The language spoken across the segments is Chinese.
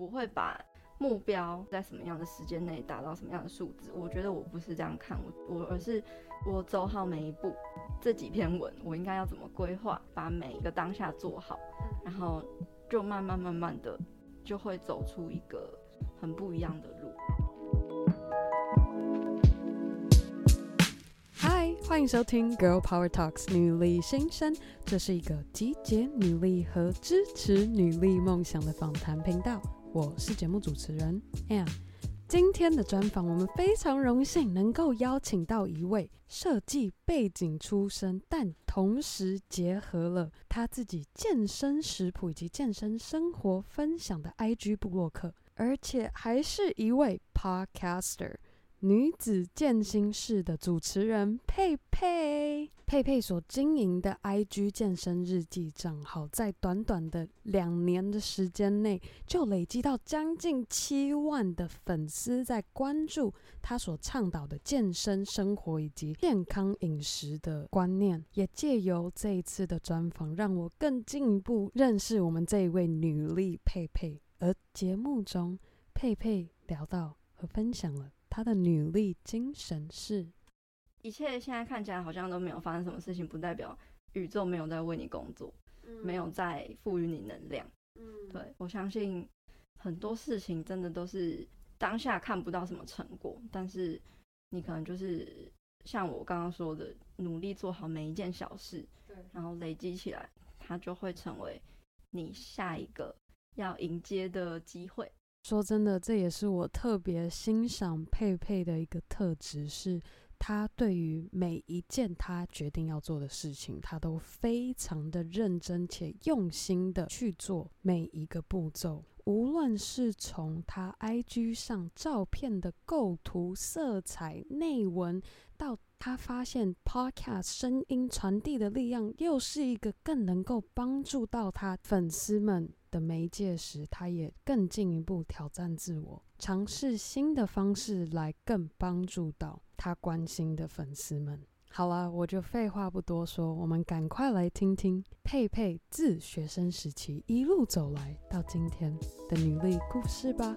不会把目标在什么样的时间内达到什么样的数字。我觉得我不是这样看，我我而是我走好每一步，这几篇文我应该要怎么规划，把每一个当下做好，然后就慢慢慢慢的就会走出一个很不一样的路。嗨，欢迎收听 Girl Power Talks 女力新生，这是一个集结女力和支持女力梦想的访谈频道。我是节目主持人 Ann。今天的专访，我们非常荣幸能够邀请到一位设计背景出身，但同时结合了他自己健身食谱以及健身生活分享的 IG 部落客，而且还是一位 Podcaster。女子健心室的主持人佩佩，佩佩所经营的 IG 健身日记账号，在短短的两年的时间内，就累积到将近七万的粉丝在关注她所倡导的健身生活以及健康饮食的观念。也借由这一次的专访，让我更进一步认识我们这一位女力佩佩。而节目中，佩佩聊到和分享了。他的女力精神是，一切现在看起来好像都没有发生什么事情，不代表宇宙没有在为你工作，嗯、没有在赋予你能量。嗯，对，我相信很多事情真的都是当下看不到什么成果，但是你可能就是像我刚刚说的，努力做好每一件小事，对，然后累积起来，它就会成为你下一个要迎接的机会。说真的，这也是我特别欣赏佩佩的一个特质，是她对于每一件她决定要做的事情，她都非常的认真且用心的去做每一个步骤。无论是从她 IG 上照片的构图、色彩、内文，到她发现 Podcast 声音传递的力量，又是一个更能够帮助到她粉丝们的媒介时，他也更进一步挑战自我，尝试新的方式来更帮助到他关心的粉丝们。好了，我就废话不多说，我们赶快来听听佩佩自学生时期一路走来到今天的女力故事吧。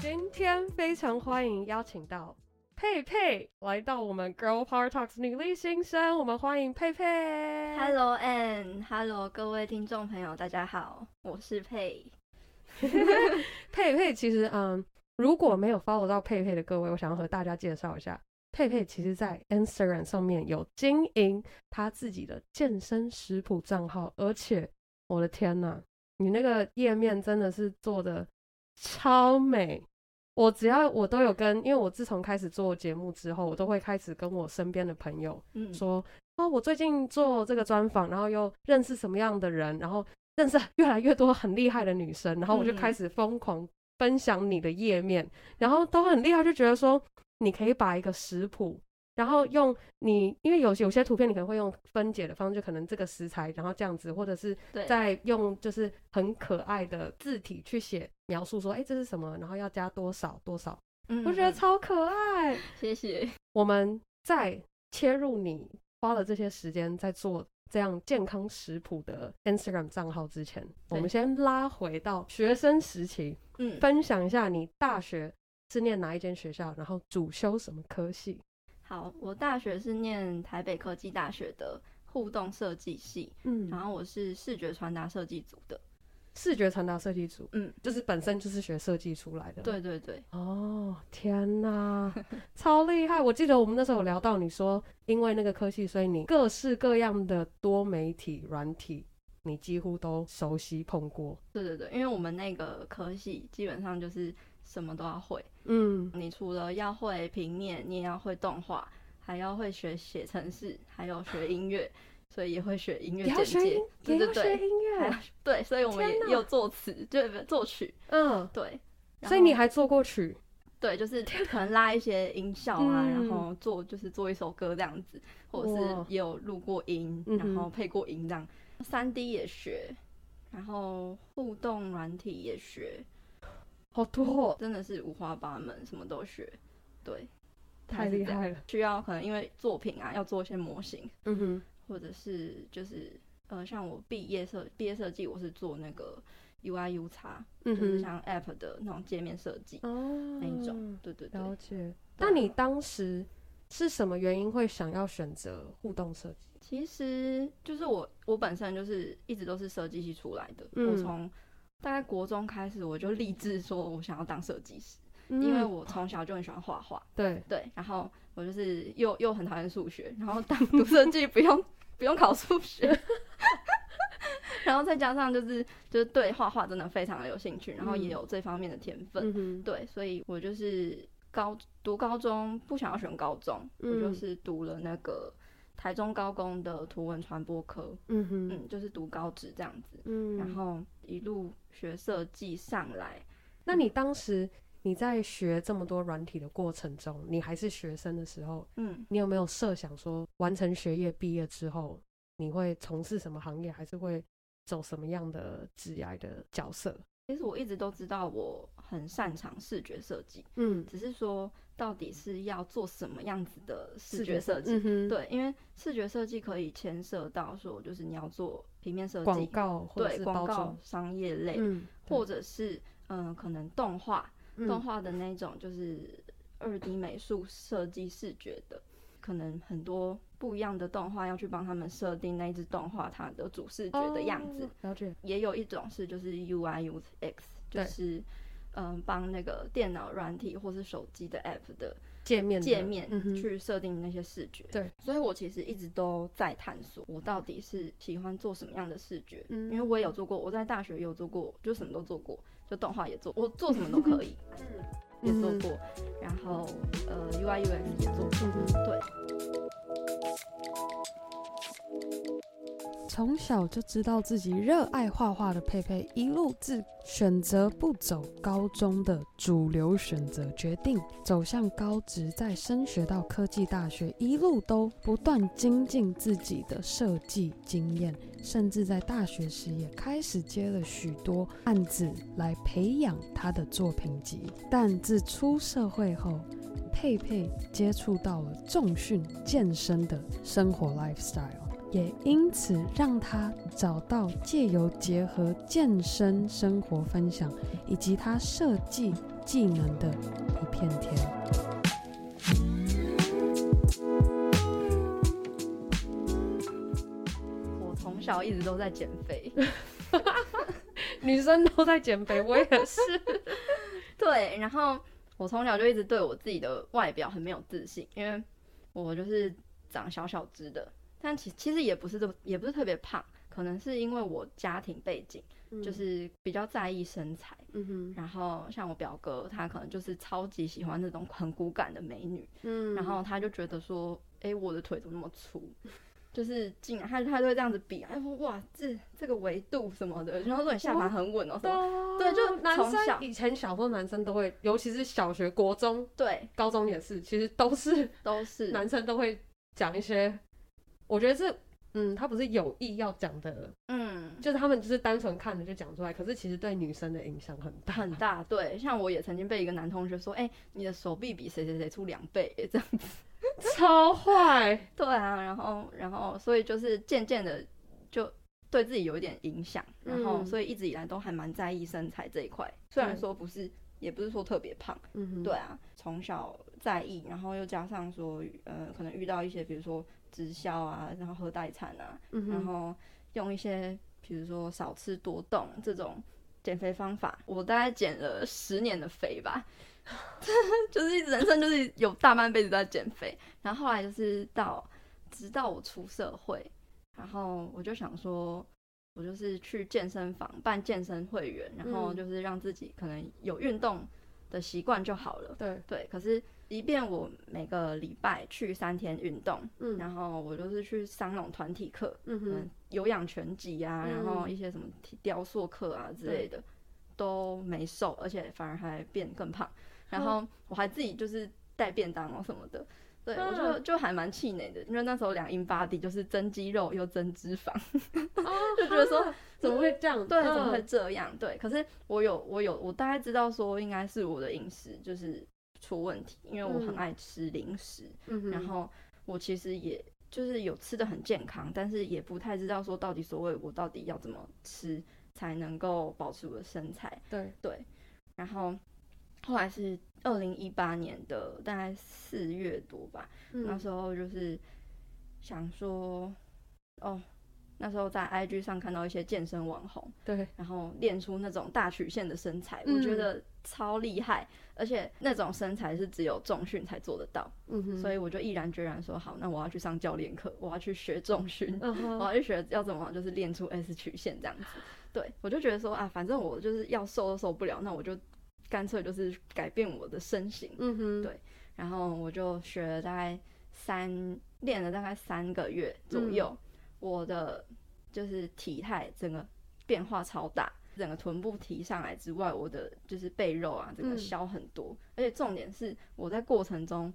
今天非常欢迎邀请到。佩佩来到我们 Girl Power Talks 女力新生，我们欢迎佩佩。Hello Ann，Hello 各位听众朋友，大家好，我是佩。佩佩其实，嗯，如果没有 follow 到佩佩的各位，我想要和大家介绍一下，佩佩其实在 Instagram 上面有经营她自己的健身食谱账号，而且我的天呐，你那个页面真的是做的超美。我只要我都有跟，因为我自从开始做节目之后，我都会开始跟我身边的朋友说，嗯、哦，我最近做这个专访，然后又认识什么样的人，然后认识越来越多很厉害的女生，然后我就开始疯狂分享你的页面，嗯、然后都很厉害，就觉得说你可以把一个食谱。然后用你，因为有有些图片你可能会用分解的方式，就可能这个食材，然后这样子，或者是再用就是很可爱的字体去写描述说，哎，这是什么，然后要加多少多少，嗯，我觉得超可爱。谢谢。我们在切入你花了这些时间在做这样健康食谱的 Instagram 账号之前，我们先拉回到学生时期，嗯，分享一下你大学是念哪一间学校，然后主修什么科系。好，我大学是念台北科技大学的互动设计系，嗯，然后我是视觉传达设计组的，视觉传达设计组，嗯，就是本身就是学设计出来的，对对对，哦，天哪，超厉害！我记得我们那时候有聊到，你说因为那个科系，所以你各式各样的多媒体软体，你几乎都熟悉碰过，对对对，因为我们那个科系基本上就是。什么都要会，嗯，你除了要会平面，你也要会动画，还要会学写程式，还有学音乐，所以也会学音乐简介，对对对，音乐，对，所以我们也有作词，就作曲，嗯，对，所以你还做过曲，对，就是可能拉一些音效啊，然后做就是做一首歌这样子，或者是也有录过音，然后配过音这样，三 D 也学，然后互动软体也学。好多，真的是五花八门，什么都学。对，太厉害了。需要可能因为作品啊要做一些模型，嗯哼，或者是就是呃像我毕业设毕业设计，我是做那个 UI UX，嗯，就是像 App 的那种界面设计哦那一种，对对对。了解。那你当时是什么原因会想要选择互动设计？其实就是我我本身就是一直都是设计系出来的，嗯、我从大概国中开始我就立志说我想要当设计师。因为我从小就很喜欢画画，对对，然后我就是又又很讨厌数学，然后当读设计不用不用考数学，然后再加上就是就是对画画真的非常的有兴趣，然后也有这方面的天分，嗯、对，所以我就是高读高中不想要选高中，嗯、我就是读了那个台中高工的图文传播科，嗯哼嗯，就是读高职这样子，嗯，然后一路学设计上来，那你当时？你在学这么多软体的过程中，你还是学生的时候，嗯，你有没有设想说，完成学业毕业之后，你会从事什么行业，还是会走什么样的职业的角色？其实我一直都知道我很擅长视觉设计，嗯，只是说到底是要做什么样子的视觉设计？嗯、对，因为视觉设计可以牵涉到说，就是你要做平面设计、广告，对，广告商业类，嗯，或者是嗯、呃，可能动画。动画的那种就是二 D 美术设计视觉的，可能很多不一样的动画要去帮他们设定那一只动画它的主视觉的样子。了解。也有一种是就是 UI UX，就是嗯帮那个电脑软体或是手机的 App 的界面界面去设定那些视觉。对。所以我其实一直都在探索，我到底是喜欢做什么样的视觉。嗯。因为我也有做过，我在大学也有做过，就什么都做过。就动画也做，我做什么都可以，嗯也做过，然后呃，UI UX 也做过，对。Música 从小就知道自己热爱画画的佩佩，一路自选择不走高中的主流选择，决定走向高职，再升学到科技大学，一路都不断精进自己的设计经验，甚至在大学时也开始接了许多案子来培养他的作品集。但自出社会后，佩佩接触到了重训健身的生活 lifestyle。也因此让他找到借由结合健身生活分享以及他设计技能的一片天。我从小一直都在减肥，女生都在减肥，我也是。对，然后我从小就一直对我自己的外表很没有自信，因为我就是长小小只的。但其其实也不是这么，也不是特别胖，可能是因为我家庭背景，嗯、就是比较在意身材。嗯哼。然后像我表哥，他可能就是超级喜欢那种很骨感的美女。嗯。然后他就觉得说，哎、欸，我的腿怎么那么粗？就是竟然他他就会这样子比，哎说哇，这这个维度什么的，然后说你下巴很稳哦、喔，什么？对，就男生以前小时候男生都会，尤其是小学、国中，对，高中也是，其实都是都是男生都会讲一些。我觉得是，嗯，他不是有意要讲的，嗯，就是他们就是单纯看着就讲出来，可是其实对女生的影响很大很大。对，像我也曾经被一个男同学说，哎、欸，你的手臂比谁谁谁粗两倍，这样子，超坏。对啊，然后然后所以就是渐渐的就对自己有一点影响，然后所以一直以来都还蛮在意身材这一块，虽然说不是，也不是说特别胖，嗯哼，对啊，从小在意，然后又加上说，呃，可能遇到一些比如说。直销啊，然后喝代餐啊，嗯、然后用一些比如说少吃多动这种减肥方法，我大概减了十年的肥吧，就是人生就是有大半辈子都在减肥，然后后来就是到直到我出社会，然后我就想说，我就是去健身房办健身会员，然后就是让自己可能有运动的习惯就好了。对。对，可是。即便我每个礼拜去三天运动，嗯，然后我就是去上那种团体课，嗯哼，有氧拳击啊，嗯、然后一些什么雕塑课啊之类的，都没瘦，而且反而还变更胖。然后我还自己就是带便当哦什么的，对，我就就还蛮气馁的，因为那时候量 InBody 就是增肌肉又增脂肪，就觉得说 怎么会这样？对，怎么会这样？对，可是我有我有我大概知道说应该是我的饮食就是。出问题，因为我很爱吃零食，嗯、然后我其实也就是有吃的很健康，但是也不太知道说到底所谓我到底要怎么吃才能够保持我的身材。对对，然后后来是二零一八年的大概四月多吧，嗯、那时候就是想说，哦。那时候在 IG 上看到一些健身网红，对，然后练出那种大曲线的身材，嗯、我觉得超厉害，而且那种身材是只有重训才做得到，嗯哼，所以我就毅然决然说好，那我要去上教练课，我要去学重训，我要去学要怎么就是练出 S 曲线这样子，对，我就觉得说啊，反正我就是要瘦都瘦不了，那我就干脆就是改变我的身形，嗯哼，对，然后我就学了大概三练了大概三个月左右。嗯我的就是体态整个变化超大，整个臀部提上来之外，我的就是背肉啊，整个消很多，嗯、而且重点是我在过程中，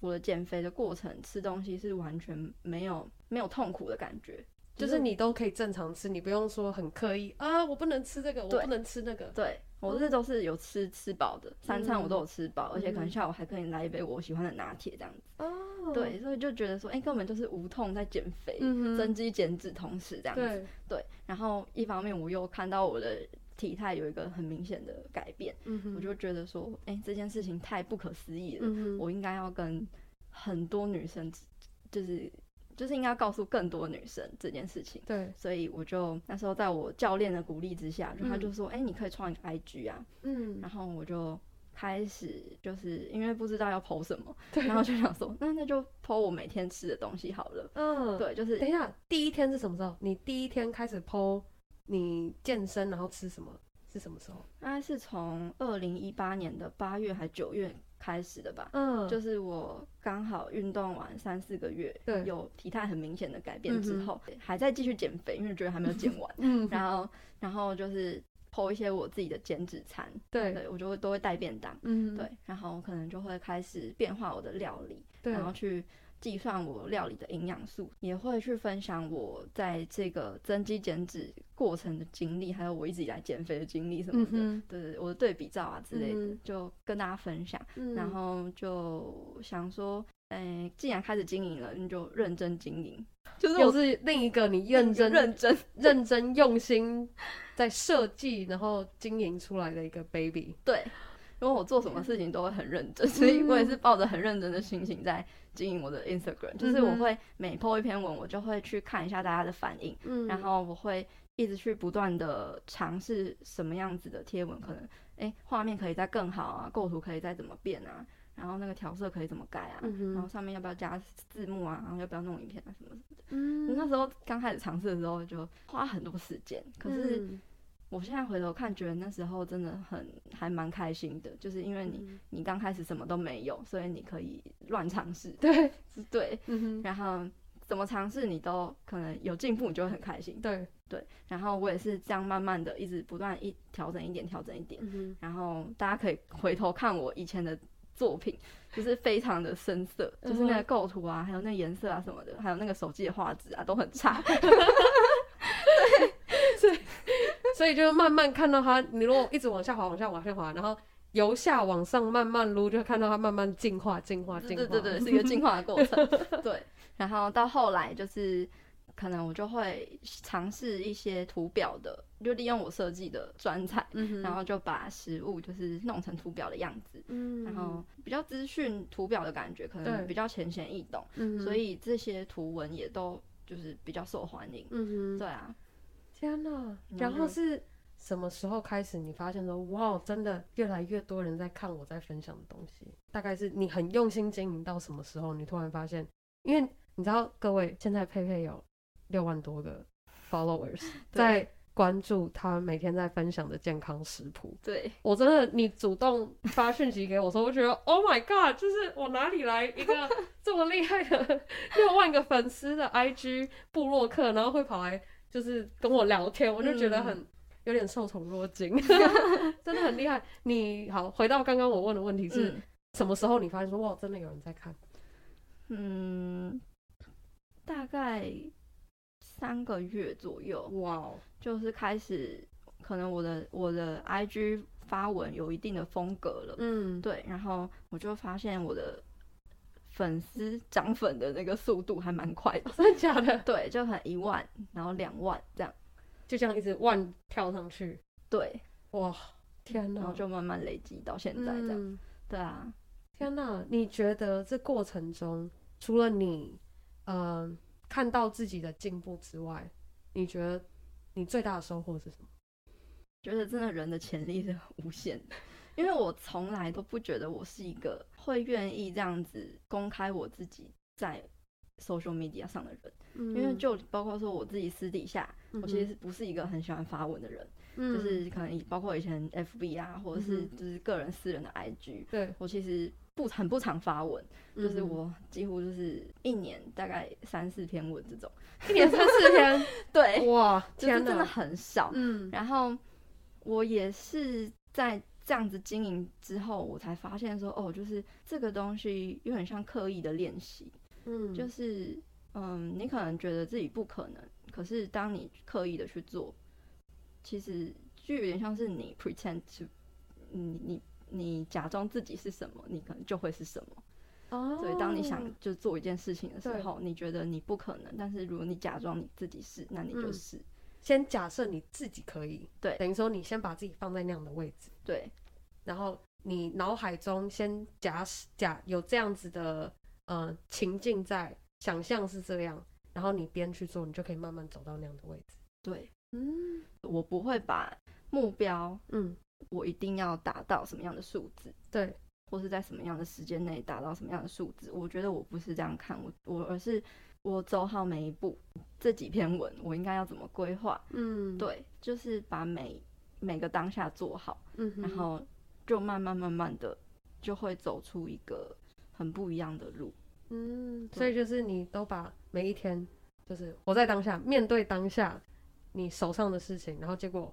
我的减肥的过程吃东西是完全没有没有痛苦的感觉，就是你都可以正常吃，你不用说很刻意啊，我不能吃这个，我不能吃那个，对。我这都是有吃吃饱的，三餐我都有吃饱，而且可能下午还可以来一杯我喜欢的拿铁这样子。哦，对，所以就觉得说，哎，根本就是无痛在减肥，增肌减脂同时这样子。对，然后一方面我又看到我的体态有一个很明显的改变，我就觉得说，哎，这件事情太不可思议了，我应该要跟很多女生就是。就是应该告诉更多女生这件事情，对，所以我就那时候在我教练的鼓励之下，就他就说，哎、嗯欸，你可以创一个 IG 啊，嗯，然后我就开始就是因为不知道要 po 什么，对然后就想说，那那就 po 我每天吃的东西好了，嗯，对，就是等一下，第一天是什么时候？你第一天开始 po 你健身然后吃什么？是什么时候？大概是从二零一八年的八月还九月。开始的吧，嗯，就是我刚好运动完三四个月，对，有体态很明显的改变之后，嗯、还在继续减肥，因为觉得还没有减完，嗯，然后，然后就是 po 一些我自己的减脂餐，对，对我就会都会带便当，嗯，对，然后可能就会开始变化我的料理，对，然后去。计算我料理的营养素，也会去分享我在这个增肌减脂过程的经历，还有我一直以来减肥的经历什么的，嗯、哼对，我的对比照啊之类的，嗯、就跟大家分享。嗯、然后就想说，哎、欸，既然开始经营了，你就认真经营，就是又是另一个你认真、认真、认真用心在设计，然后经营出来的一个 baby。对，因为我做什么事情都会很认真，所以我也是抱着很认真的心情在。经营我的 Instagram，就是我会每 po 一篇文，我就会去看一下大家的反应，嗯、然后我会一直去不断的尝试什么样子的贴文，可能哎画面可以再更好啊，构图可以再怎么变啊，然后那个调色可以怎么改啊，嗯、然后上面要不要加字幕啊，然后要不要弄影片啊什么什么的。嗯，那时候刚开始尝试的时候就花很多时间，可是。嗯我现在回头看，觉得那时候真的很还蛮开心的，就是因为你、嗯、你刚开始什么都没有，所以你可以乱尝试，对，对，然后怎么尝试你都可能有进步，你就会很开心，对对。然后我也是这样慢慢的一直不断一调整一点，调整一点，嗯、然后大家可以回头看我以前的作品，就是非常的生涩，嗯、哼就是那个构图啊，还有那颜色啊什么的，还有那个手机的画质啊都很差，对。所以就慢慢看到它，你如果一直往下滑，往下往下滑，然后由下往上慢慢撸，就会看到它慢慢进化、进化、进化。对对对，是一个进化的过程。对，然后到后来就是，可能我就会尝试一些图表的，就利用我设计的专才，嗯、然后就把食物就是弄成图表的样子，嗯、然后比较资讯图表的感觉，可能比较浅显易懂，对所以这些图文也都就是比较受欢迎。嗯哼，对啊。天呐，然后是什么时候开始？你发现说，哇，真的越来越多人在看我在分享的东西。大概是你很用心经营到什么时候？你突然发现，因为你知道，各位现在佩佩有六万多个 followers 在关注他每天在分享的健康食谱。对，我真的，你主动发讯息给我说，我觉得 Oh my God，就是我哪里来一个 这么厉害的六万个粉丝的 IG 部落客，然后会跑来。就是跟我聊天，我就觉得很有点受宠若惊，嗯、真的很厉害。你好，回到刚刚我问的问题是，嗯、什么时候你发现说哇，真的有人在看？嗯，大概三个月左右。哇，就是开始，可能我的我的 IG 发文有一定的风格了，嗯，对，然后我就发现我的粉丝涨粉的那个速度还蛮快的，真的假的？对，就很一万，然后两万这样，就这样一直万跳上去，对，哇，天哪，然后就慢慢累积到现在这样，嗯、对啊，天哪，你觉得这过程中除了你，嗯、呃，看到自己的进步之外，你觉得你最大的收获是什么？觉得真的人的潜力是无限的，因为我从来都不觉得我是一个会愿意这样子公开我自己在 social media 上的人，嗯、因为就包括说我自己私底下，嗯、我其实不是一个很喜欢发文的人，嗯、就是可能包括以前 FB 啊，或者是就是个人私人的 IG，对、嗯、我其实不很不常发文，嗯、就是我几乎就是一年大概三四篇文这种，一年三四篇，对，哇，就是真的很少，嗯，然后。我也是在这样子经营之后，我才发现说，哦，就是这个东西有点像刻意的练习，嗯，就是，嗯，你可能觉得自己不可能，可是当你刻意的去做，其实就有点像是你 pretend to，你你你假装自己是什么，你可能就会是什么。哦，所以当你想就做一件事情的时候，你觉得你不可能，但是如果你假装你自己是，那你就是。嗯先假设你自己可以，对，等于说你先把自己放在那样的位置，对，然后你脑海中先假假有这样子的呃情境在，想象是这样，然后你边去做，你就可以慢慢走到那样的位置。对，嗯，我不会把目标，嗯，我一定要达到什么样的数字，对，或是在什么样的时间内达到什么样的数字，我觉得我不是这样看，我我而是。我走好每一步，这几篇文我应该要怎么规划？嗯，对，就是把每每个当下做好，嗯，然后就慢慢慢慢的就会走出一个很不一样的路。嗯，所以就是你都把每一天，就是活在当下，面对当下你手上的事情，然后结果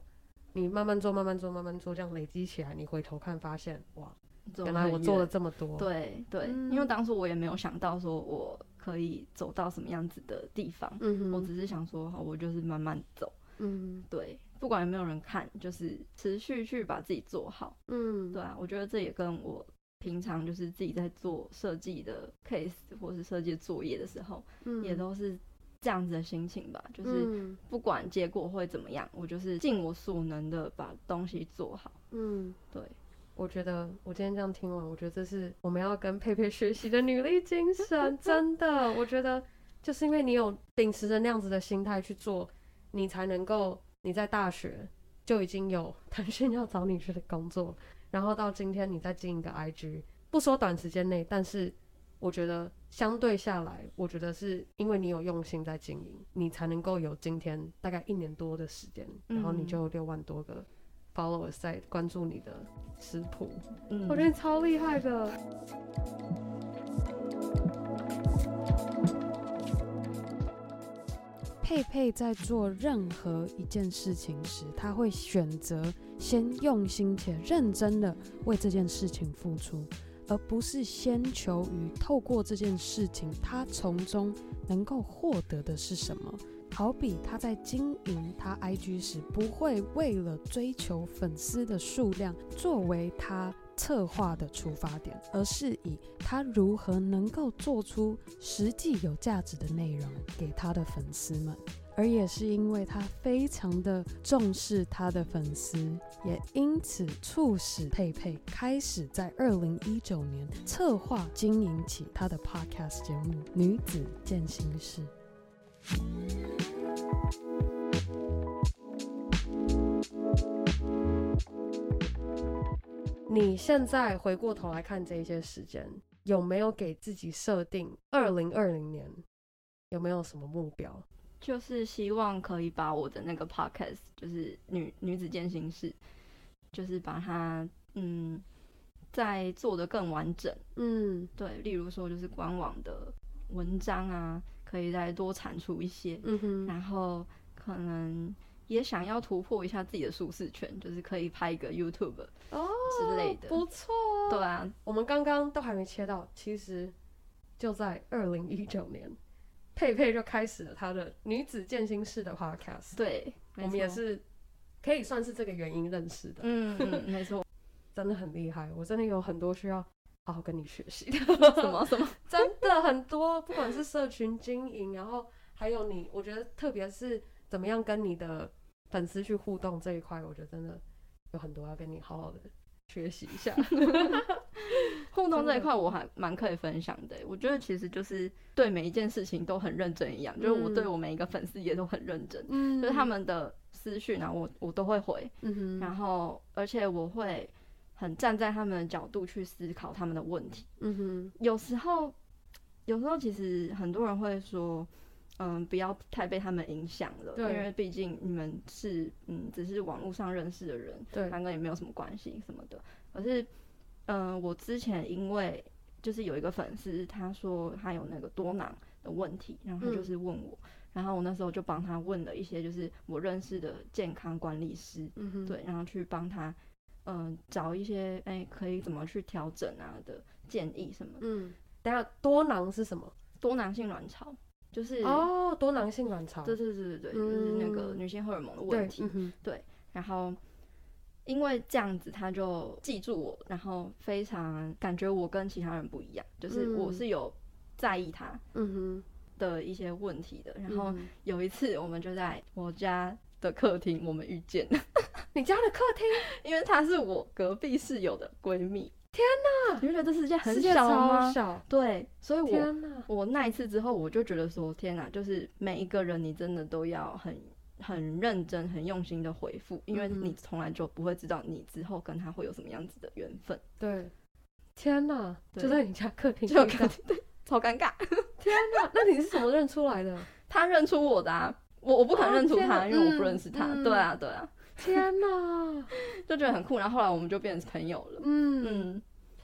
你慢慢做，慢慢做，慢慢做，这样累积起来，你回头看发现，哇，原来我做了这么多。对对，嗯、因为当初我也没有想到说我。可以走到什么样子的地方？嗯，我只是想说，好，我就是慢慢走。嗯，对，不管有没有人看，就是持续去把自己做好。嗯，对啊，我觉得这也跟我平常就是自己在做设计的 case 或是设计作业的时候，嗯，也都是这样子的心情吧。就是不管结果会怎么样，我就是尽我所能的把东西做好。嗯，对。我觉得我今天这样听完，我觉得这是我们要跟佩佩学习的女力精神，真的。我觉得就是因为你有秉持着那样子的心态去做，你才能够你在大学就已经有 腾讯要找你去的工作，然后到今天你再经营个 IG，不说短时间内，但是我觉得相对下来，我觉得是因为你有用心在经营，你才能够有今天大概一年多的时间，然后你就六万多个。Followers 在关注你的食谱，嗯，我觉得超厉害的。佩佩在做任何一件事情时，他会选择先用心且认真的为这件事情付出，而不是先求于透过这件事情，他从中能够获得的是什么。好比他在经营他 IG 时，不会为了追求粉丝的数量作为他策划的出发点，而是以他如何能够做出实际有价值的内容给他的粉丝们。而也是因为他非常的重视他的粉丝，也因此促使佩佩开始在二零一九年策划经营起他的 Podcast 节目《女子健心室》。你现在回过头来看这些时间，有没有给自己设定二零二零年有没有什么目标？就是希望可以把我的那个 podcast，就是女女子健心室，就是把它嗯再做得更完整。嗯，对，例如说就是官网的文章啊。可以再多产出一些，嗯哼，然后可能也想要突破一下自己的舒适圈，就是可以拍一个 YouTube 哦之类的，不错。对啊，我们刚刚都还没切到，其实就在二零一九年，佩佩就开始了她的女子健心室的 Podcast。对，我们也是可以算是这个原因认识的。嗯，嗯，没错。真的很厉害，我真的有很多需要好好跟你学习的。什么什么？真的很多，不管是社群经营，然后还有你，我觉得特别是怎么样跟你的粉丝去互动这一块，我觉得真的有很多要跟你好好的学习一下。互动这一块我还蛮可以分享的，我觉得其实就是对每一件事情都很认真一样，嗯、就是我对我每一个粉丝也都很认真，嗯，就是他们的私讯啊，我我都会回，嗯哼，然后而且我会很站在他们的角度去思考他们的问题，嗯哼，有时候有时候其实很多人会说，嗯，不要太被他们影响了，对，因为毕竟你们是嗯只是网络上认识的人，对，两个也没有什么关系什么的，可是。嗯、呃，我之前因为就是有一个粉丝，他说他有那个多囊的问题，然后他就是问我，嗯、然后我那时候就帮他问了一些就是我认识的健康管理师，嗯哼，对，然后去帮他嗯、呃、找一些哎、欸、可以怎么去调整啊的建议什么。嗯，等下多囊是什么？多囊性卵巢就是哦，多囊性卵巢，对对对对对，嗯、就是那个女性荷尔蒙的问题，对，然后。因为这样子，他就记住我，然后非常感觉我跟其他人不一样，就是我是有在意他的一些问题的。然后有一次，我们就在我家的客厅，我们遇见了。你家的客厅？因为她是我隔壁室友的闺蜜。天哪！你不觉得这世界很小吗？小。对，所以我天哪我那一次之后，我就觉得说，天哪，就是每一个人，你真的都要很。很认真、很用心的回复，因为你从来就不会知道你之后跟他会有什么样子的缘分。对，天哪，就在你家客厅，就客厅，对，超尴尬。天哪，那你是怎么认出来的？他认出我的啊，我我不可能认出他，哦、因为我不认识他。嗯、对啊，对啊。天哪，就觉得很酷。然后后来我们就变成朋友了。嗯嗯，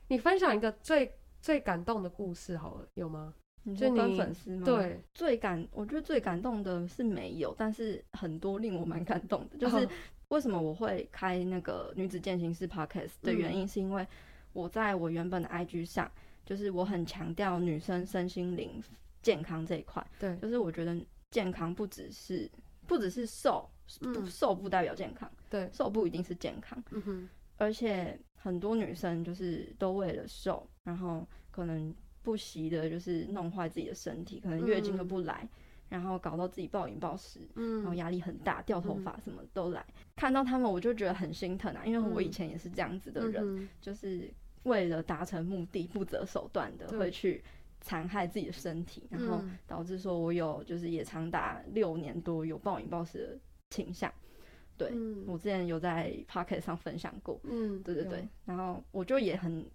你分享一个最最感动的故事好了，有吗？你就跟粉丝吗？对，最感，我觉得最感动的是没有，但是很多令我蛮感动的，就是为什么我会开那个女子健行室 podcast 的原因，是因为我在我原本的 IG 上，就是我很强调女生身心灵健康这一块，对，就是我觉得健康不只是不只是瘦，不瘦不代表健康，对，瘦不一定是健康，嗯哼，而且很多女生就是都为了瘦，然后可能。不惜的，就是弄坏自己的身体，可能月经都不来，嗯、然后搞到自己暴饮暴食，嗯、然后压力很大，掉头发什么都来。嗯、看到他们，我就觉得很心疼啊，因为我以前也是这样子的人，嗯、就是为了达成目的，不择手段的会去残害自己的身体，然后导致说我有就是也长达六年多有暴饮暴食的倾向。对、嗯、我之前有在 Podcast 上分享过，嗯，对对对，然后我就也很。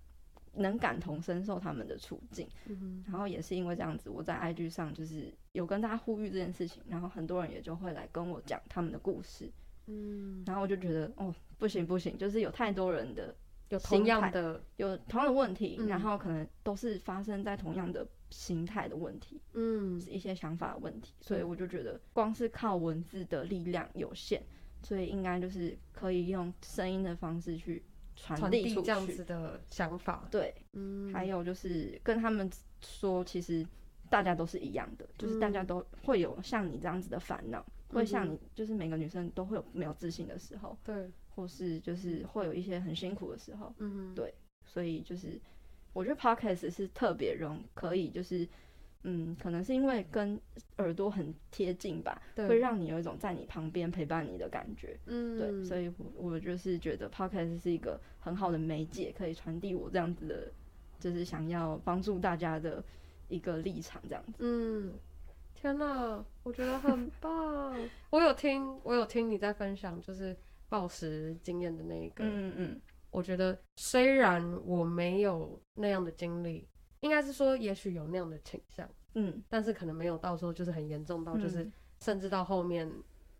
能感同身受他们的处境，嗯、然后也是因为这样子，我在 IG 上就是有跟大家呼吁这件事情，然后很多人也就会来跟我讲他们的故事，嗯，然后我就觉得哦，不行不行，就是有太多人的有同样的有同样的问题，嗯、然后可能都是发生在同样的心态的问题，嗯，是一些想法的问题，所以我就觉得光是靠文字的力量有限，所以应该就是可以用声音的方式去。传递出这样子的想法，对，嗯，还有就是跟他们说，其实大家都是一样的，嗯、就是大家都会有像你这样子的烦恼，嗯、会像你，就是每个女生都会有没有自信的时候，对，或是就是会有一些很辛苦的时候，嗯，对，所以就是我觉得 Podcast 是特别容可以就是。嗯，可能是因为跟耳朵很贴近吧，会让你有一种在你旁边陪伴你的感觉。嗯，对，所以我我就是觉得 Podcast 是一个很好的媒介，可以传递我这样子的，就是想要帮助大家的一个立场，这样子。嗯，天哪，我觉得很棒。我有听，我有听你在分享，就是暴食经验的那一个。嗯嗯，我觉得虽然我没有那样的经历。应该是说，也许有那样的倾向，嗯，但是可能没有到时候就是很严重到，就是甚至到后面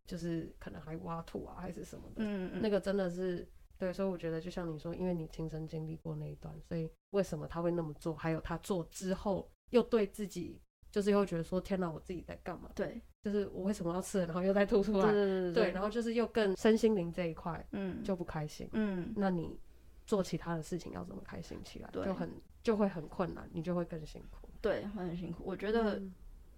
就是可能还挖土啊，还是什么的，嗯嗯，那个真的是对，所以我觉得就像你说，因为你亲身经历过那一段，所以为什么他会那么做？还有他做之后又对自己，就是又觉得说天哪，我自己在干嘛？对，就是我为什么要吃，然后又再吐出来，对然后就是又更身心灵这一块，嗯，就不开心，嗯，那你做其他的事情要怎么开心起来？对，就很。就会很困难，你就会更辛苦。对，会很辛苦。我觉得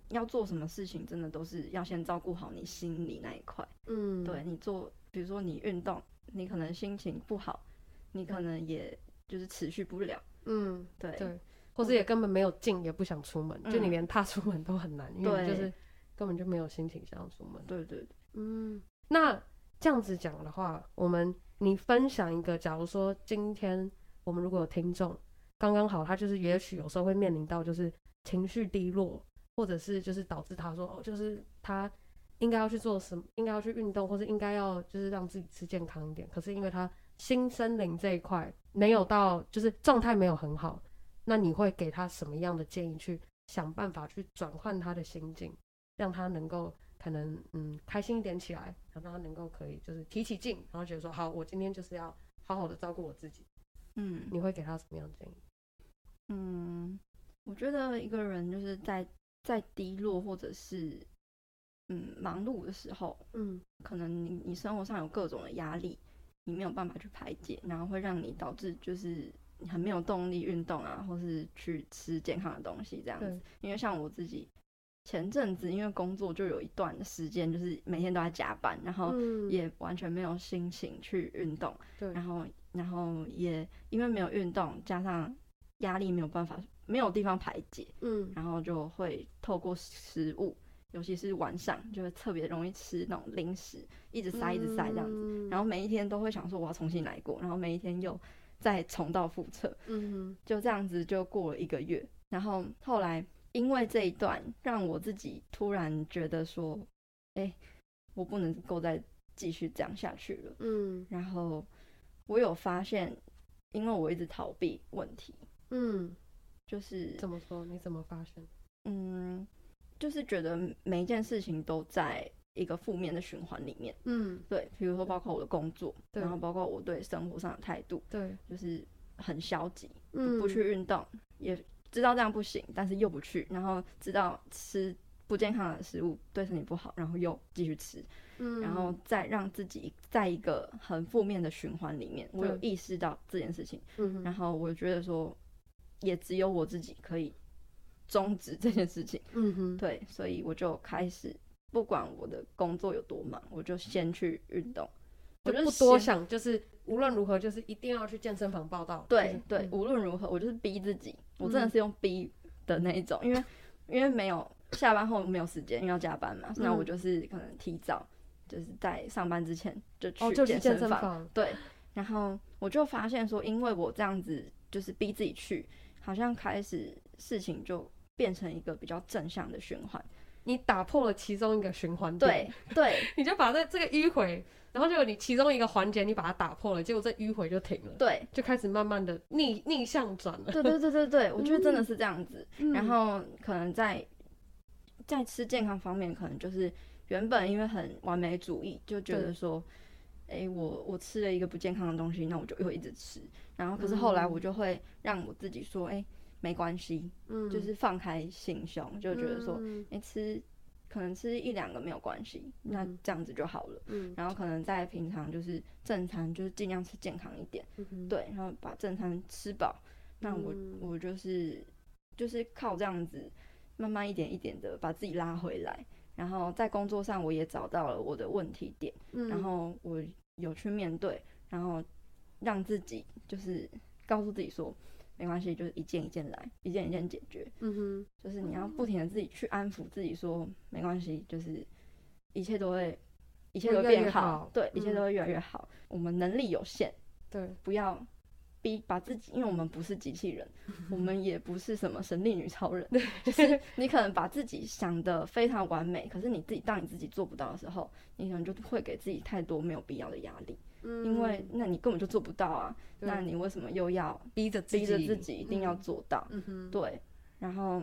要做什么事情，真的都是要先照顾好你心里那一块。嗯，对，你做，比如说你运动，你可能心情不好，你可能也就是持续不了。嗯，对对，或者也根本没有劲，也不想出门，就你连踏出门都很难，因为就是根本就没有心情想要出门。对对对，嗯，那这样子讲的话，我们你分享一个，假如说今天我们如果有听众，刚刚好他就是也许有时候会面临到就是情绪低落，或者是就是导致他说哦，就是他。应该要去做什么？应该要去运动，或是应该要就是让自己吃健康一点。可是因为他心身灵这一块没有到，就是状态没有很好，那你会给他什么样的建议？去想办法去转换他的心境，让他能够可能嗯开心一点起来，让他能够可以就是提起劲，然后觉得说好，我今天就是要好好的照顾我自己。嗯，你会给他什么样的建议？嗯，我觉得一个人就是在在低落或者是。嗯，忙碌的时候，嗯，可能你你生活上有各种的压力，你没有办法去排解，然后会让你导致就是你很没有动力运动啊，或是去吃健康的东西这样子。因为像我自己前阵子因为工作就有一段时间就是每天都在加班，然后也完全没有心情去运动，对，然后然后也因为没有运动，加上压力没有办法没有地方排解，嗯，然后就会透过食物。尤其是晚上，就会特别容易吃那种零食，一直塞一直塞这样子，嗯、然后每一天都会想说我要重新来过，然后每一天又再重蹈覆辙，嗯哼，就这样子就过了一个月，然后后来因为这一段，让我自己突然觉得说，哎、欸，我不能够再继续这样下去了，嗯，然后我有发现，因为我一直逃避问题，嗯，就是怎么说？你怎么发现？嗯。就是觉得每一件事情都在一个负面的循环里面，嗯，对，比如说包括我的工作，对然后包括我对生活上的态度，对，就是很消极，嗯，不去运动，也知道这样不行，但是又不去，然后知道吃不健康的食物对身体不好，然后又继续吃，嗯，然后再让自己在一个很负面的循环里面，我有意识到这件事情，嗯，然后我觉得说，也只有我自己可以。终止这件事情，嗯哼，对，所以我就开始，不管我的工作有多忙，我就先去运动，就不多想，就是无论如何，就是一定要去健身房报道。对对，无论如何，我就是逼自己，我真的是用逼的那一种，因为因为没有下班后没有时间，因为要加班嘛，那我就是可能提早，就是在上班之前就去健身房。对，然后我就发现说，因为我这样子就是逼自己去，好像开始事情就。变成一个比较正向的循环，你打破了其中一个循环，对对，你就把这这个迂回，然后就你其中一个环节你把它打破了，结果这迂回就停了，对，就开始慢慢的逆逆向转了，对对对对对，我觉得真的是这样子。嗯、然后可能在在吃健康方面，可能就是原本因为很完美主义，就觉得说，哎对，我我吃了一个不健康的东西，那我就会一直吃，然后可是后来我就会让我自己说，哎。没关系，嗯，就是放开心胸，就觉得说，你、吃可能吃一两个没有关系，嗯、那这样子就好了，嗯，然后可能在平常就是正餐就是尽量吃健康一点，嗯，对，然后把正餐吃饱，那我、嗯、我就是就是靠这样子慢慢一点一点的把自己拉回来，然后在工作上我也找到了我的问题点，嗯，然后我有去面对，然后让自己就是告诉自己说。没关系，就是一件一件来，一件一件解决。嗯哼，就是你要不停的自己去安抚自己，说没关系，就是一切都会，一切都会变好。对，嗯、一切都会越来越好。我们能力有限，对，不要逼把自己，因为我们不是机器人，我们也不是什么神力女超人。对，就是你可能把自己想的非常完美，可是你自己当你自己做不到的时候，你可能就会给自己太多没有必要的压力。嗯，因为那你根本就做不到啊，对那你为什么又要逼着逼着自己一定要做到？嗯哼，对，然后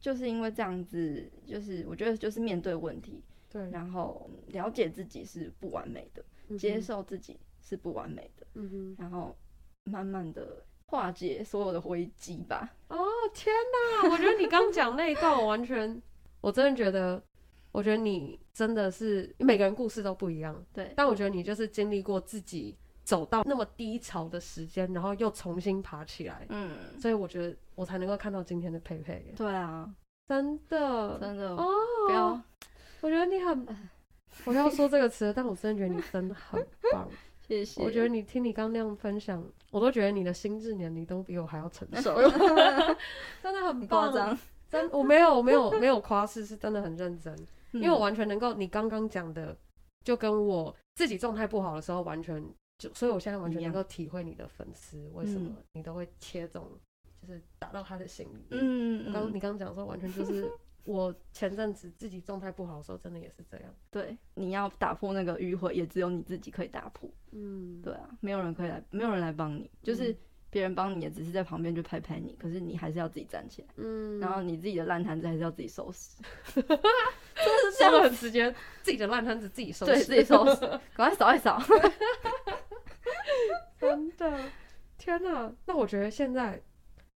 就是因为这样子，就是我觉得就是面对问题，对，然后了解自己是不完美的，嗯、接受自己是不完美的，嗯哼，然后慢慢的化解所有的危机吧。哦天哪，我觉得你刚讲那一段，我完全，我真的觉得。我觉得你真的是每个人故事都不一样，对。但我觉得你就是经历过自己走到那么低潮的时间，然后又重新爬起来，嗯。所以我觉得我才能够看到今天的佩佩。对啊，真的，真的哦。不要，我觉得你很，我要说这个词，但我真的觉得你真的很棒。谢谢。我觉得你听你刚那样分享，我都觉得你的心智年龄都比我还要成熟，真的很夸张。真我没有我没有没有夸饰，是真的很认真，嗯、因为我完全能够你刚刚讲的，就跟我自己状态不好的时候完全就，所以我现在完全能够体会你的粉丝为什么你都会切中，就是打到他的心里。嗯，刚你刚刚讲说完全就是。我前阵子自己状态不好的时候，真的也是这样。对，你要打破那个迂回，也只有你自己可以打破。嗯，对啊，没有人可以来，没有人来帮你，就是别人帮你也只是在旁边就拍拍你，可是你还是要自己站起来。嗯，然后你自己的烂摊子还是要自己收拾。真的是这样，很直接，自己的烂摊子自己收拾，对，自己收拾，赶快扫一扫。真的，天哪！那我觉得现在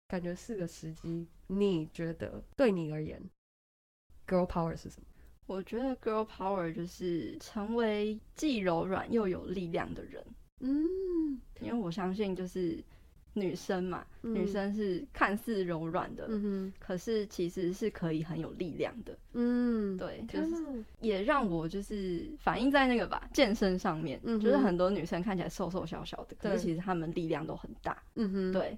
感觉是个时机，你觉得对你而言？Girl power 是什么？我觉得 girl power 就是成为既柔软又有力量的人。嗯，因为我相信就是女生嘛，嗯、女生是看似柔软的，嗯、可是其实是可以很有力量的。嗯，对，就是也让我就是反映在那个吧健身上面，嗯、就是很多女生看起来瘦瘦小小的，可是其实她们力量都很大。嗯哼，对。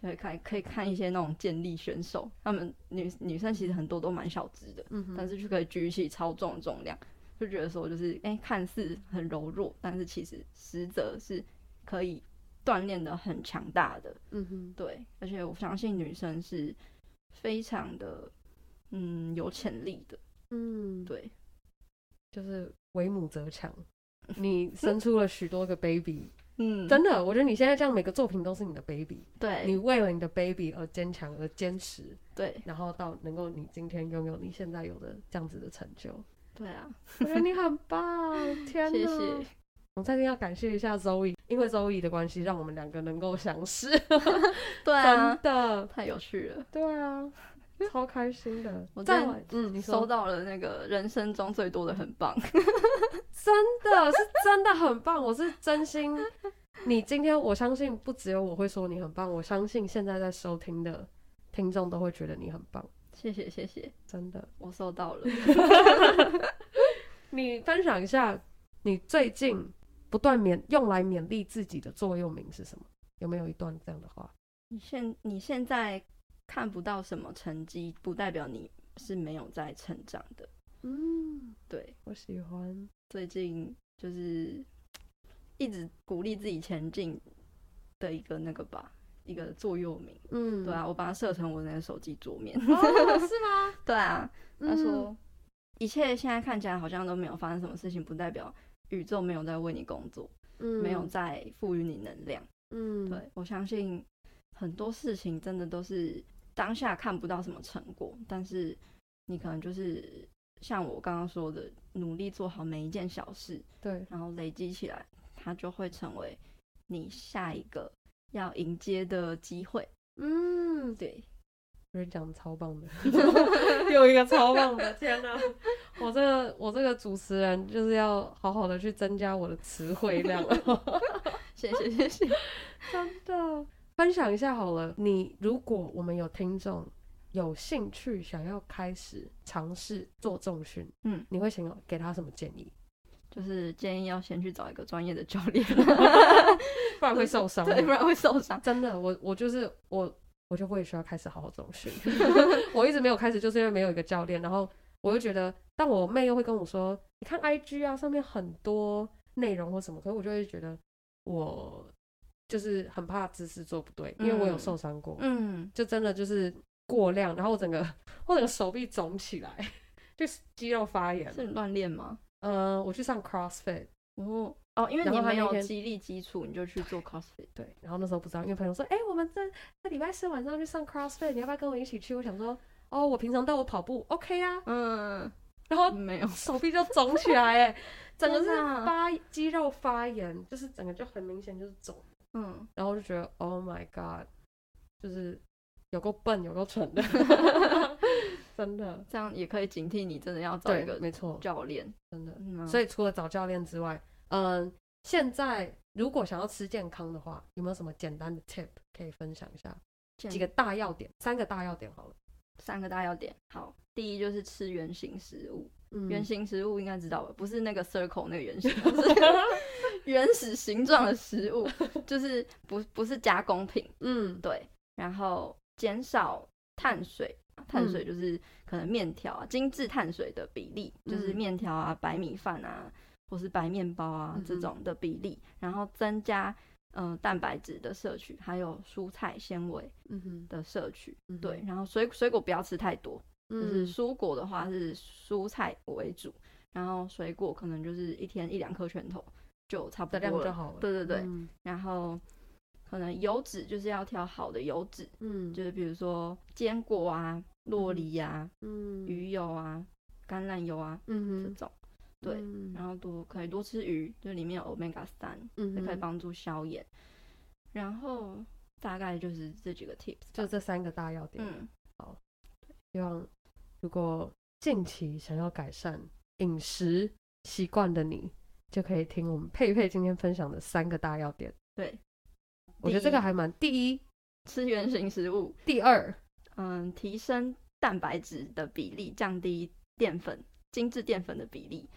所以看，可以看一些那种健力选手，他们女女生其实很多都蛮小只的，但是就可以举起超重的重量，就觉得说就是哎、欸，看似很柔弱，但是其实实则是可以锻炼的很强大的。嗯哼，对，而且我相信女生是非常的嗯有潜力的。嗯，对，就是为母则强，你生出了许多个 baby。嗯，真的，我觉得你现在这样每个作品都是你的 baby，对，你为了你的 baby 而坚强而坚持，对，然后到能够你今天拥有你现在有的这样子的成就，对啊，我觉得你很棒，天哪，谢谢。我再一定要感谢一下 Zoe，因为 Zoe 的关系，让我们两个能够相识，对啊，真的太有趣了，对啊。超开心的，我在嗯，你收到了那个人生中最多的很棒，真的是真的很棒，我是真心。你今天我相信不只有我会说你很棒，我相信现在在收听的听众都会觉得你很棒。谢谢谢谢，真的我收到了。你分享一下你最近不断勉用来勉励自己的座右铭是什么？有没有一段这样的话？你现你现在。看不到什么成绩，不代表你是没有在成长的。嗯，对，我喜欢。最近就是一直鼓励自己前进的一个那个吧，一个座右铭。嗯，对啊，我把它设成我那个手机桌面。哦，是吗？对啊，他说、嗯、一切现在看起来好像都没有发生什么事情，不代表宇宙没有在为你工作，嗯，没有在赋予你能量。嗯，对，我相信很多事情真的都是。当下看不到什么成果，但是你可能就是像我刚刚说的，努力做好每一件小事，对，然后累积起来，它就会成为你下一个要迎接的机会。嗯，对，我觉得讲的超棒的，有一个超棒的，天哪！我这个我这个主持人就是要好好的去增加我的词汇量。谢谢谢谢，真的。分享一下好了，你如果我们有听众有兴趣想要开始尝试做重训，嗯，你会想要给他什么建议？就是建议要先去找一个专业的教练，不然会受伤。对，不然会受伤。真的，我我就是我，我就会需要开始好好重训。我一直没有开始，就是因为没有一个教练。然后我就觉得，但我妹又会跟我说，你看 IG 啊，上面很多内容或什么，可是我就会觉得我。就是很怕姿势做不对，因为我有受伤过，嗯，就真的就是过量，然后我整个我整个手臂肿起来，就是肌肉发炎。是乱练吗？呃，我去上 CrossFit，哦哦，因为你没有激励基础，你就去做 CrossFit。对，然后那时候不知道，因为朋友说，哎、欸，我们这这礼拜四晚上去上 CrossFit，你要不要跟我一起去？我想说，哦，我平常带我跑步，OK 啊，嗯，然后没有手臂就肿起来，哎，整个是发肌肉发炎，就是整个就很明显就是肿。嗯，然后我就觉得，Oh my God，就是有够笨，有够蠢的，真的，这样也可以警惕你，真的要找一个没错教练，真的。嗯、所以除了找教练之外，嗯，现在如果想要吃健康的话，有没有什么简单的 tip 可以分享一下？健几个大要点，三个大要点好了。三个大要点，好，第一就是吃原形食物，嗯、原型食物应该知道吧？不是那个 circle 那个原型，是 原始形状的食物，就是不不是加工品。嗯，对。然后减少碳水，碳水就是可能面条啊，精致碳水的比例，嗯、就是面条啊、白米饭啊，或是白面包啊、嗯、这种的比例。然后增加嗯、呃、蛋白质的摄取，还有蔬菜纤维的摄取。嗯、对，然后水水果不要吃太多，嗯、就是蔬果的话是蔬菜为主，然后水果可能就是一天一两颗拳头就差不多了，就好了。对对对，嗯、然后。可能油脂就是要挑好的油脂，嗯，就是比如说坚果啊、洛梨啊、嗯、鱼油啊、橄榄油啊，嗯这种，对，嗯、然后多可以多吃鱼，就里面有 omega 三，嗯，也可以帮助消炎。然后大概就是这几个 tips，就这三个大要点。嗯，好，希望如果近期想要改善饮食习惯的你，就可以听我们佩佩今天分享的三个大要点。对。我觉得这个还蛮第一，吃原型食物。第二，嗯，提升蛋白质的比例，降低淀粉、精致淀粉的比例。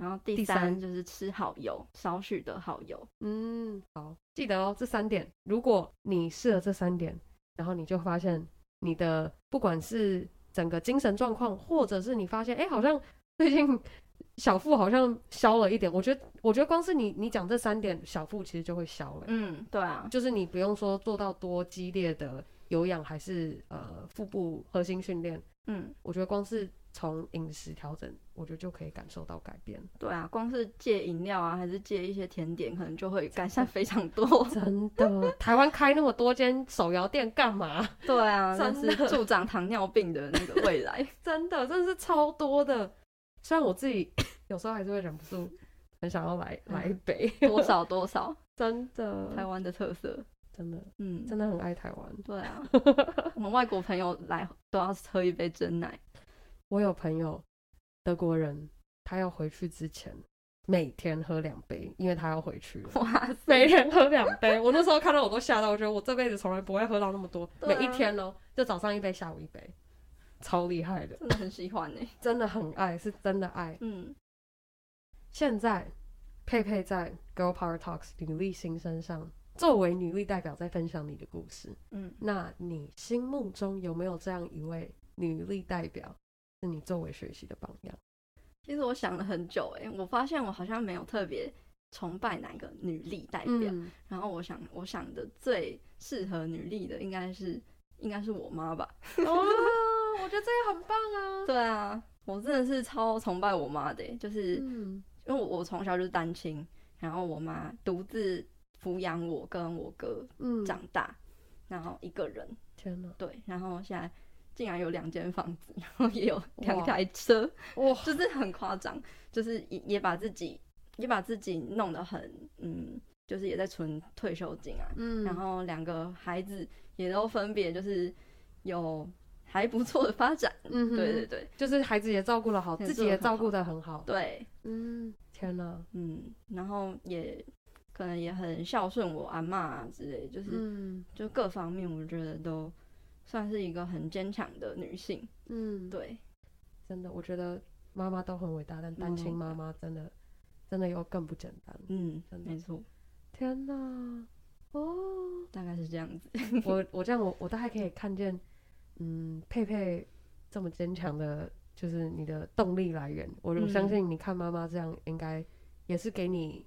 然后第三，就是吃好油，少许的好油。嗯，好，记得哦，这三点。如果你试了这三点，然后你就发现你的不管是整个精神状况，或者是你发现，哎，好像 最近。小腹好像消了一点，我觉得，我觉得光是你你讲这三点，小腹其实就会消了。嗯，对啊，就是你不用说做到多激烈的有氧，还是呃腹部核心训练。嗯，我觉得光是从饮食调整，我觉得就可以感受到改变。对啊，光是戒饮料啊，还是戒一些甜点，可能就会改善非常多。真的，台湾开那么多间手摇店干嘛？对啊，真是助长糖尿病的那个未来。真的，真的是超多的。虽然我自己 有时候还是会忍不住很想要来来一杯，多少多少，真的台湾的特色，真的，嗯，真的很爱台湾。对啊，我们外国朋友来都要喝一杯真奶。我有朋友德国人，他要回去之前每天喝两杯，因为他要回去了。哇塞，每天喝两杯，我那时候看到我都吓到，我觉得我这辈子从来不会喝到那么多，啊、每一天哦，就早上一杯，下午一杯。超厉害的，真的很喜欢呢，真的很爱，是真的爱。嗯，现在佩佩在 Girl Power Talks 女力新身上，作为女力代表在分享你的故事。嗯，那你心目中有没有这样一位女力代表，是你作为学习的榜样？其实我想了很久，哎，我发现我好像没有特别崇拜哪个女力代表。嗯，然后我想，我想的最适合女力的应该是，应该是我妈吧。哦我觉得这个很棒啊！对啊，我真的是超崇拜我妈的，就是嗯因为我我从小就是单亲，然后我妈独自抚养我跟我哥长大，然后一个人，天哪，对，然后现在竟然有两间房子，然后也有两台车，哇，就是很夸张，就是也也把自己也把自己弄得很嗯，就是也在存退休金啊，嗯，然后两个孩子也都分别就是有。还不错的发展，嗯，对对对，就是孩子也照顾得好，自己也照顾的很好，对，嗯，天哪，嗯，然后也可能也很孝顺我阿妈啊之类，就是，嗯，就各方面我觉得都算是一个很坚强的女性，嗯，对，真的，我觉得妈妈都很伟大，但单亲妈妈真的、嗯、真的又更不简单，嗯，真的。没错，天哪，哦，大概是这样子，我我这样我我大概可以看见。嗯，佩佩这么坚强的，就是你的动力来源。我就相信，你看妈妈这样，应该也是给你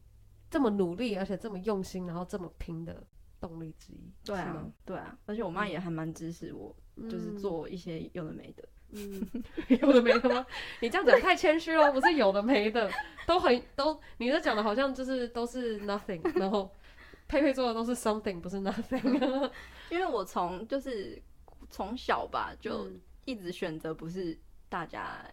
这么努力，而且这么用心，然后这么拼的动力之一。对啊，对啊，而且我妈也还蛮支持我，嗯、就是做一些有的没的。嗯，有的没的吗？你这样讲太谦虚了，不是有的没的，都很都，你这讲的好像就是都是 nothing，然后佩佩做的都是 something，不是 nothing。因为我从就是。从小吧，就一直选择不是大家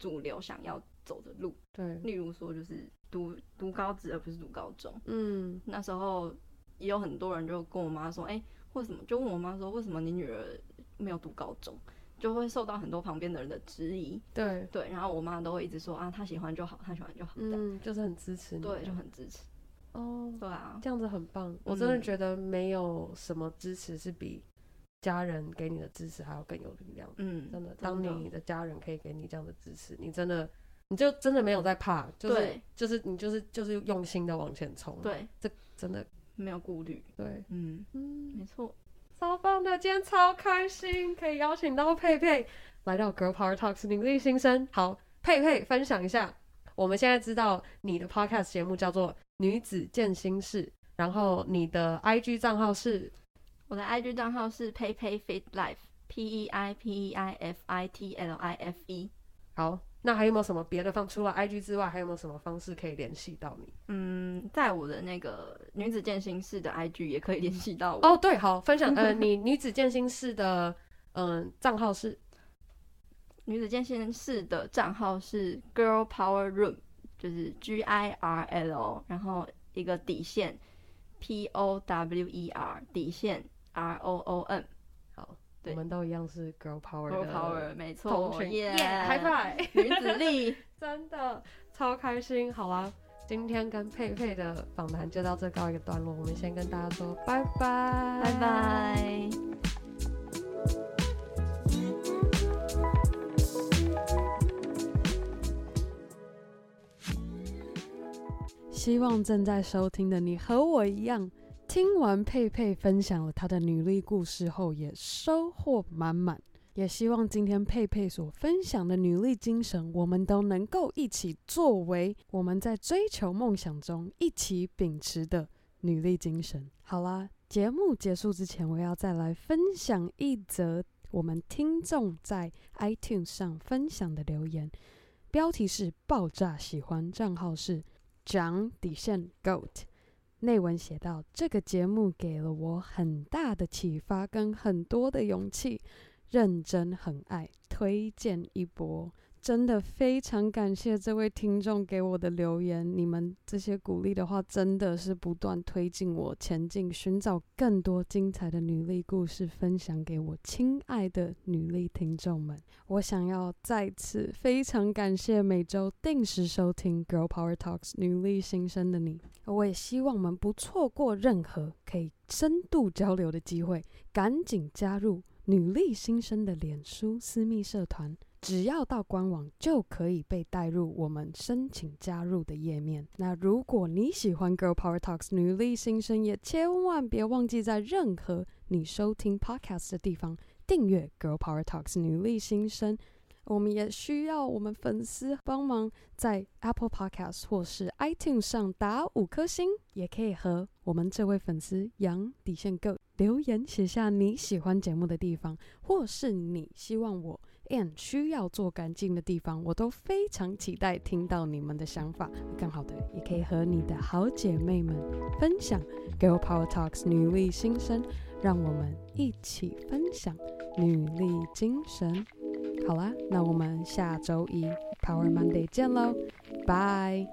主流想要走的路。对，例如说就是读读高职，而不是读高中。嗯，那时候也有很多人就跟我妈说：“哎、欸，为什么？”就问我妈说：“为什么你女儿没有读高中？”就会受到很多旁边的人的质疑。对对，然后我妈都会一直说：“啊，她喜欢就好，她喜欢就好。”嗯，就是很支持你。对，就很支持。哦，对啊，这样子很棒。我真的觉得没有什么支持是比。家人给你的支持还要更有力量，嗯，真的，当你的家人可以给你这样的支持，你真的你就真的没有在怕，就是对就是你就是就是用心的往前冲，对，这真的没有顾虑，对，嗯嗯，没错，超棒的，今天超开心，可以邀请到佩佩来到 Girl Power Talks 女力新生。好，佩佩分享一下，我们现在知道你的 Podcast 节目叫做女子健心室，然后你的 IG 账号是，我的 IG 账号是佩佩 Fit Life，P E I P E I F I T L I F E。好。那还有没有什么别的方？除了 IG 之外，还有没有什么方式可以联系到你？嗯，在我的那个女子健心室的 IG 也可以联系到我。哦，对，好，分享。呃，你女子健心室的嗯账号是女子健心室的账号是 Girl Power Room，就是 G I R L，然后一个底线 P O W E R 底线 R O O N。我们都一样是 girl power 的 girl power，没错，耶，high five，女子力，真的超开心。好啦，今天跟佩佩的访谈就到这告一个段落，我们先跟大家说拜拜，拜拜。希望正在收听的你和我一样。听完佩佩分享了她的女力故事后，也收获满满。也希望今天佩佩所分享的女力精神，我们都能够一起作为我们在追求梦想中一起秉持的女力精神。好啦，节目结束之前，我要再来分享一则我们听众在 iTunes 上分享的留言，标题是“爆炸喜欢”，账号是长底线 Goat。内文写道：“这个节目给了我很大的启发跟很多的勇气，认真很爱，推荐一波。”真的非常感谢这位听众给我的留言，你们这些鼓励的话，真的是不断推进我前进，寻找更多精彩的女力故事，分享给我亲爱的女力听众们。我想要再次非常感谢每周定时收听《Girl Power Talks》女力新生的你，我也希望我们不错过任何可以深度交流的机会，赶紧加入女力新生的脸书私密社团。只要到官网就可以被带入我们申请加入的页面。那如果你喜欢 Girl Power Talks 女力新生，也千万别忘记在任何你收听 Podcast 的地方订阅 Girl Power Talks 女力新生。我们也需要我们粉丝帮忙在 Apple Podcast 或是 iTunes 上打五颗星，也可以和我们这位粉丝杨底线 Go 留言，写下你喜欢节目的地方，或是你希望我。And 需要做干净的地方，我都非常期待听到你们的想法。更好的，也可以和你的好姐妹们分享 Girl Power Talks 女力新生，让我们一起分享女力精神。好啦，那我们下周一 Power Monday 见喽，拜。